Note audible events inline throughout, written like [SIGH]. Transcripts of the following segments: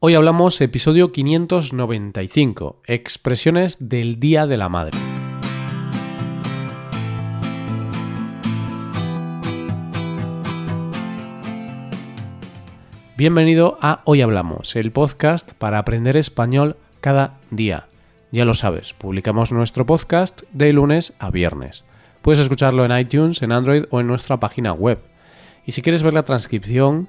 Hoy hablamos episodio 595, expresiones del Día de la Madre. Bienvenido a Hoy Hablamos, el podcast para aprender español cada día. Ya lo sabes, publicamos nuestro podcast de lunes a viernes. Puedes escucharlo en iTunes, en Android o en nuestra página web. Y si quieres ver la transcripción,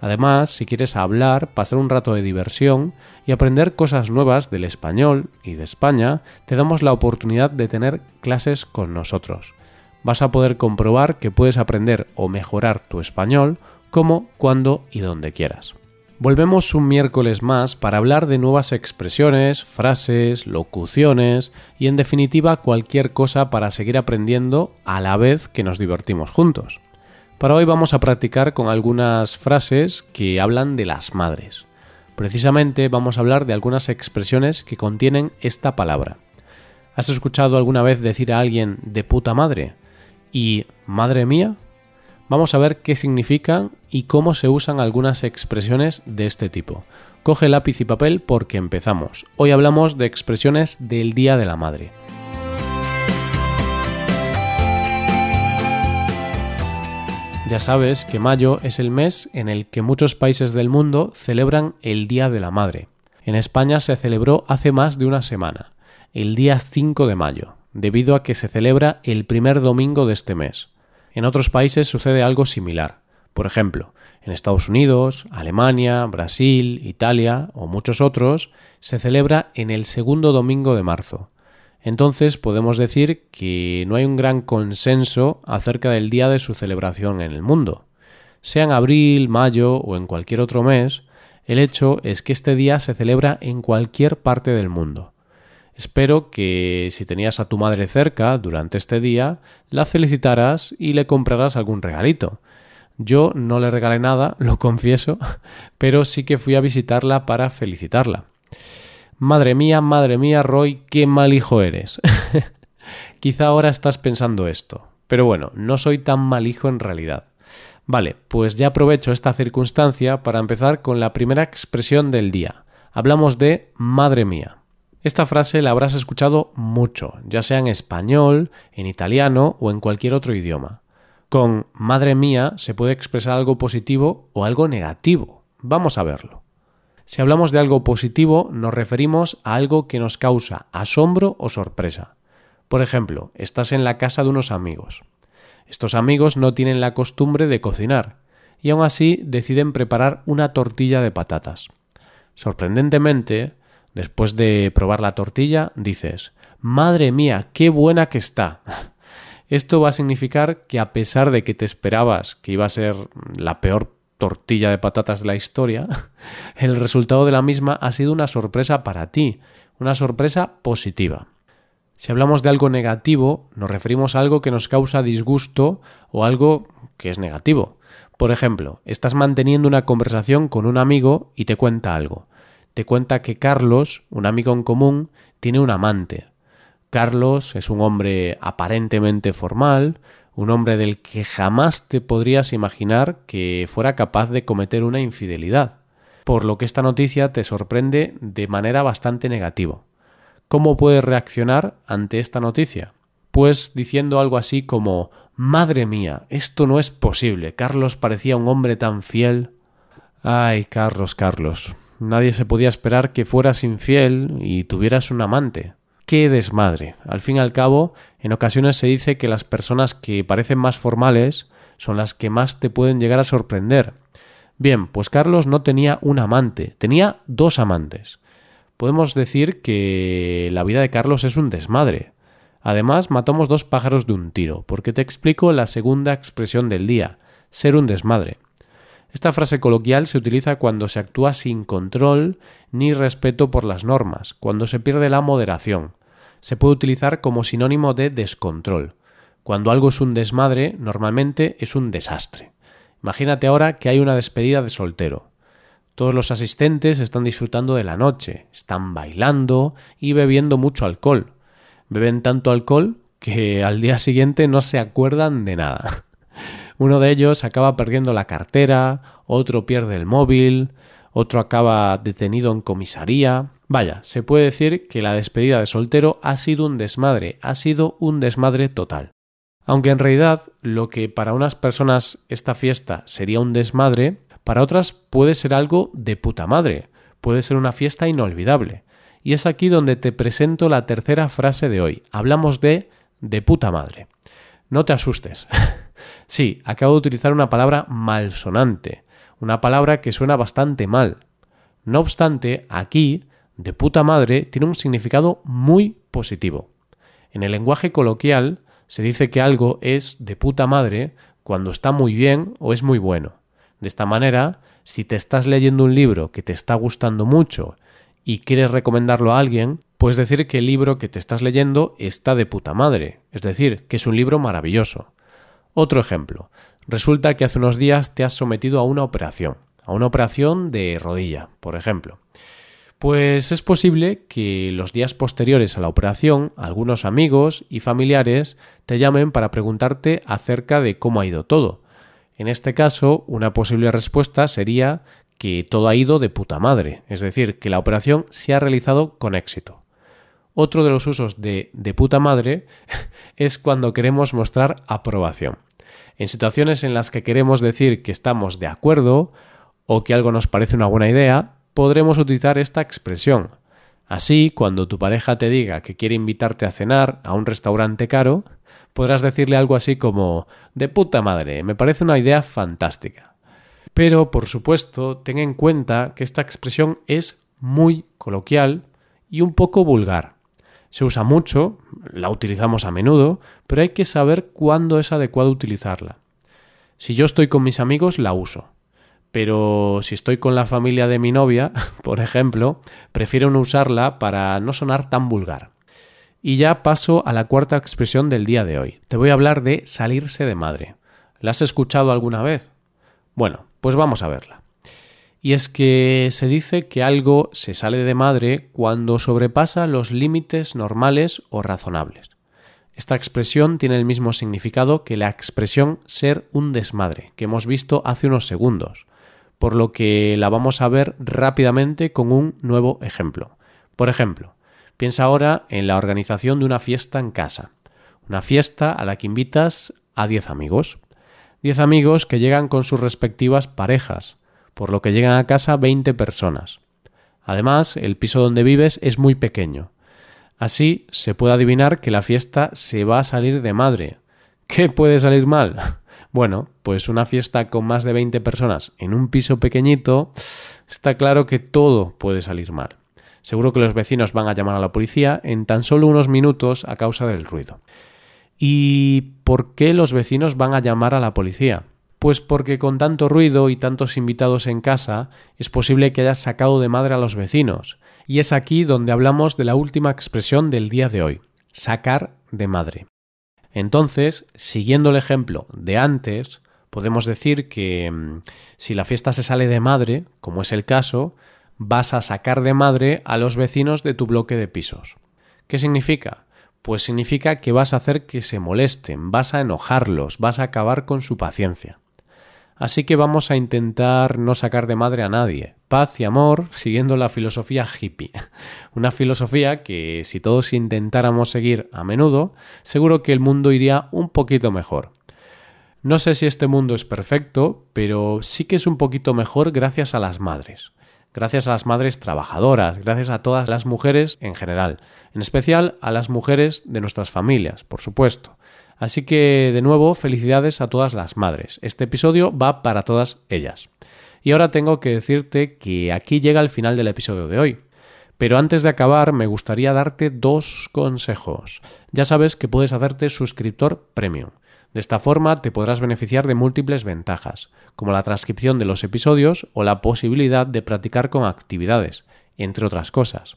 Además, si quieres hablar, pasar un rato de diversión y aprender cosas nuevas del español y de España, te damos la oportunidad de tener clases con nosotros. Vas a poder comprobar que puedes aprender o mejorar tu español como, cuando y donde quieras. Volvemos un miércoles más para hablar de nuevas expresiones, frases, locuciones y en definitiva cualquier cosa para seguir aprendiendo a la vez que nos divertimos juntos. Para hoy vamos a practicar con algunas frases que hablan de las madres. Precisamente vamos a hablar de algunas expresiones que contienen esta palabra. ¿Has escuchado alguna vez decir a alguien de puta madre? ¿Y madre mía? Vamos a ver qué significan y cómo se usan algunas expresiones de este tipo. Coge lápiz y papel porque empezamos. Hoy hablamos de expresiones del Día de la Madre. Ya sabes que mayo es el mes en el que muchos países del mundo celebran el Día de la Madre. En España se celebró hace más de una semana, el día 5 de mayo, debido a que se celebra el primer domingo de este mes. En otros países sucede algo similar. Por ejemplo, en Estados Unidos, Alemania, Brasil, Italia o muchos otros se celebra en el segundo domingo de marzo entonces podemos decir que no hay un gran consenso acerca del día de su celebración en el mundo. Sea en abril, mayo o en cualquier otro mes, el hecho es que este día se celebra en cualquier parte del mundo. Espero que si tenías a tu madre cerca durante este día, la felicitaras y le comprarás algún regalito. Yo no le regalé nada, [LAUGHS] lo confieso, pero sí que fui a visitarla para felicitarla. Madre mía, madre mía, Roy, qué mal hijo eres. [LAUGHS] Quizá ahora estás pensando esto, pero bueno, no soy tan mal hijo en realidad. Vale, pues ya aprovecho esta circunstancia para empezar con la primera expresión del día. Hablamos de madre mía. Esta frase la habrás escuchado mucho, ya sea en español, en italiano o en cualquier otro idioma. Con madre mía se puede expresar algo positivo o algo negativo. Vamos a verlo. Si hablamos de algo positivo, nos referimos a algo que nos causa asombro o sorpresa. Por ejemplo, estás en la casa de unos amigos. Estos amigos no tienen la costumbre de cocinar, y aún así deciden preparar una tortilla de patatas. Sorprendentemente, después de probar la tortilla, dices, Madre mía, qué buena que está. [LAUGHS] Esto va a significar que a pesar de que te esperabas que iba a ser la peor tortilla de patatas de la historia, [LAUGHS] el resultado de la misma ha sido una sorpresa para ti, una sorpresa positiva. Si hablamos de algo negativo, nos referimos a algo que nos causa disgusto o algo que es negativo. Por ejemplo, estás manteniendo una conversación con un amigo y te cuenta algo. Te cuenta que Carlos, un amigo en común, tiene un amante. Carlos es un hombre aparentemente formal, un hombre del que jamás te podrías imaginar que fuera capaz de cometer una infidelidad, por lo que esta noticia te sorprende de manera bastante negativa. ¿Cómo puedes reaccionar ante esta noticia? Pues diciendo algo así como Madre mía, esto no es posible. Carlos parecía un hombre tan fiel. Ay, Carlos, Carlos. Nadie se podía esperar que fueras infiel y tuvieras un amante qué desmadre. Al fin y al cabo, en ocasiones se dice que las personas que parecen más formales son las que más te pueden llegar a sorprender. Bien, pues Carlos no tenía un amante, tenía dos amantes. Podemos decir que la vida de Carlos es un desmadre. Además, matamos dos pájaros de un tiro, porque te explico la segunda expresión del día, ser un desmadre. Esta frase coloquial se utiliza cuando se actúa sin control ni respeto por las normas, cuando se pierde la moderación. Se puede utilizar como sinónimo de descontrol. Cuando algo es un desmadre, normalmente es un desastre. Imagínate ahora que hay una despedida de soltero. Todos los asistentes están disfrutando de la noche, están bailando y bebiendo mucho alcohol. Beben tanto alcohol que al día siguiente no se acuerdan de nada. Uno de ellos acaba perdiendo la cartera, otro pierde el móvil, otro acaba detenido en comisaría. Vaya, se puede decir que la despedida de soltero ha sido un desmadre, ha sido un desmadre total. Aunque en realidad lo que para unas personas esta fiesta sería un desmadre, para otras puede ser algo de puta madre, puede ser una fiesta inolvidable. Y es aquí donde te presento la tercera frase de hoy. Hablamos de de puta madre. No te asustes. [LAUGHS] sí, acabo de utilizar una palabra malsonante, una palabra que suena bastante mal. No obstante, aquí, de puta madre tiene un significado muy positivo. En el lenguaje coloquial, se dice que algo es de puta madre cuando está muy bien o es muy bueno. De esta manera, si te estás leyendo un libro que te está gustando mucho y quieres recomendarlo a alguien, puedes decir que el libro que te estás leyendo está de puta madre, es decir, que es un libro maravilloso. Otro ejemplo. Resulta que hace unos días te has sometido a una operación, a una operación de rodilla, por ejemplo. Pues es posible que los días posteriores a la operación algunos amigos y familiares te llamen para preguntarte acerca de cómo ha ido todo. En este caso, una posible respuesta sería que todo ha ido de puta madre, es decir, que la operación se ha realizado con éxito. Otro de los usos de de puta madre [LAUGHS] es cuando queremos mostrar aprobación. En situaciones en las que queremos decir que estamos de acuerdo o que algo nos parece una buena idea, podremos utilizar esta expresión. Así, cuando tu pareja te diga que quiere invitarte a cenar a un restaurante caro, podrás decirle algo así como de puta madre, me parece una idea fantástica. Pero, por supuesto, ten en cuenta que esta expresión es muy coloquial y un poco vulgar. Se usa mucho, la utilizamos a menudo, pero hay que saber cuándo es adecuado utilizarla. Si yo estoy con mis amigos, la uso pero si estoy con la familia de mi novia, [LAUGHS] por ejemplo, prefiero no usarla para no sonar tan vulgar. Y ya paso a la cuarta expresión del día de hoy. Te voy a hablar de salirse de madre. ¿La has escuchado alguna vez? Bueno, pues vamos a verla. Y es que se dice que algo se sale de madre cuando sobrepasa los límites normales o razonables. Esta expresión tiene el mismo significado que la expresión ser un desmadre, que hemos visto hace unos segundos por lo que la vamos a ver rápidamente con un nuevo ejemplo. Por ejemplo, piensa ahora en la organización de una fiesta en casa. Una fiesta a la que invitas a 10 amigos. 10 amigos que llegan con sus respectivas parejas, por lo que llegan a casa 20 personas. Además, el piso donde vives es muy pequeño. Así se puede adivinar que la fiesta se va a salir de madre. ¿Qué puede salir mal? [LAUGHS] Bueno, pues una fiesta con más de 20 personas en un piso pequeñito, está claro que todo puede salir mal. Seguro que los vecinos van a llamar a la policía en tan solo unos minutos a causa del ruido. ¿Y por qué los vecinos van a llamar a la policía? Pues porque con tanto ruido y tantos invitados en casa es posible que hayas sacado de madre a los vecinos. Y es aquí donde hablamos de la última expresión del día de hoy, sacar de madre. Entonces, siguiendo el ejemplo de antes, podemos decir que mm, si la fiesta se sale de madre, como es el caso, vas a sacar de madre a los vecinos de tu bloque de pisos. ¿Qué significa? Pues significa que vas a hacer que se molesten, vas a enojarlos, vas a acabar con su paciencia. Así que vamos a intentar no sacar de madre a nadie. Paz y amor siguiendo la filosofía hippie. [LAUGHS] Una filosofía que si todos intentáramos seguir a menudo, seguro que el mundo iría un poquito mejor. No sé si este mundo es perfecto, pero sí que es un poquito mejor gracias a las madres. Gracias a las madres trabajadoras, gracias a todas las mujeres en general, en especial a las mujeres de nuestras familias, por supuesto. Así que, de nuevo, felicidades a todas las madres. Este episodio va para todas ellas. Y ahora tengo que decirte que aquí llega el final del episodio de hoy. Pero antes de acabar, me gustaría darte dos consejos. Ya sabes que puedes hacerte suscriptor premium. De esta forma te podrás beneficiar de múltiples ventajas, como la transcripción de los episodios o la posibilidad de practicar con actividades, entre otras cosas.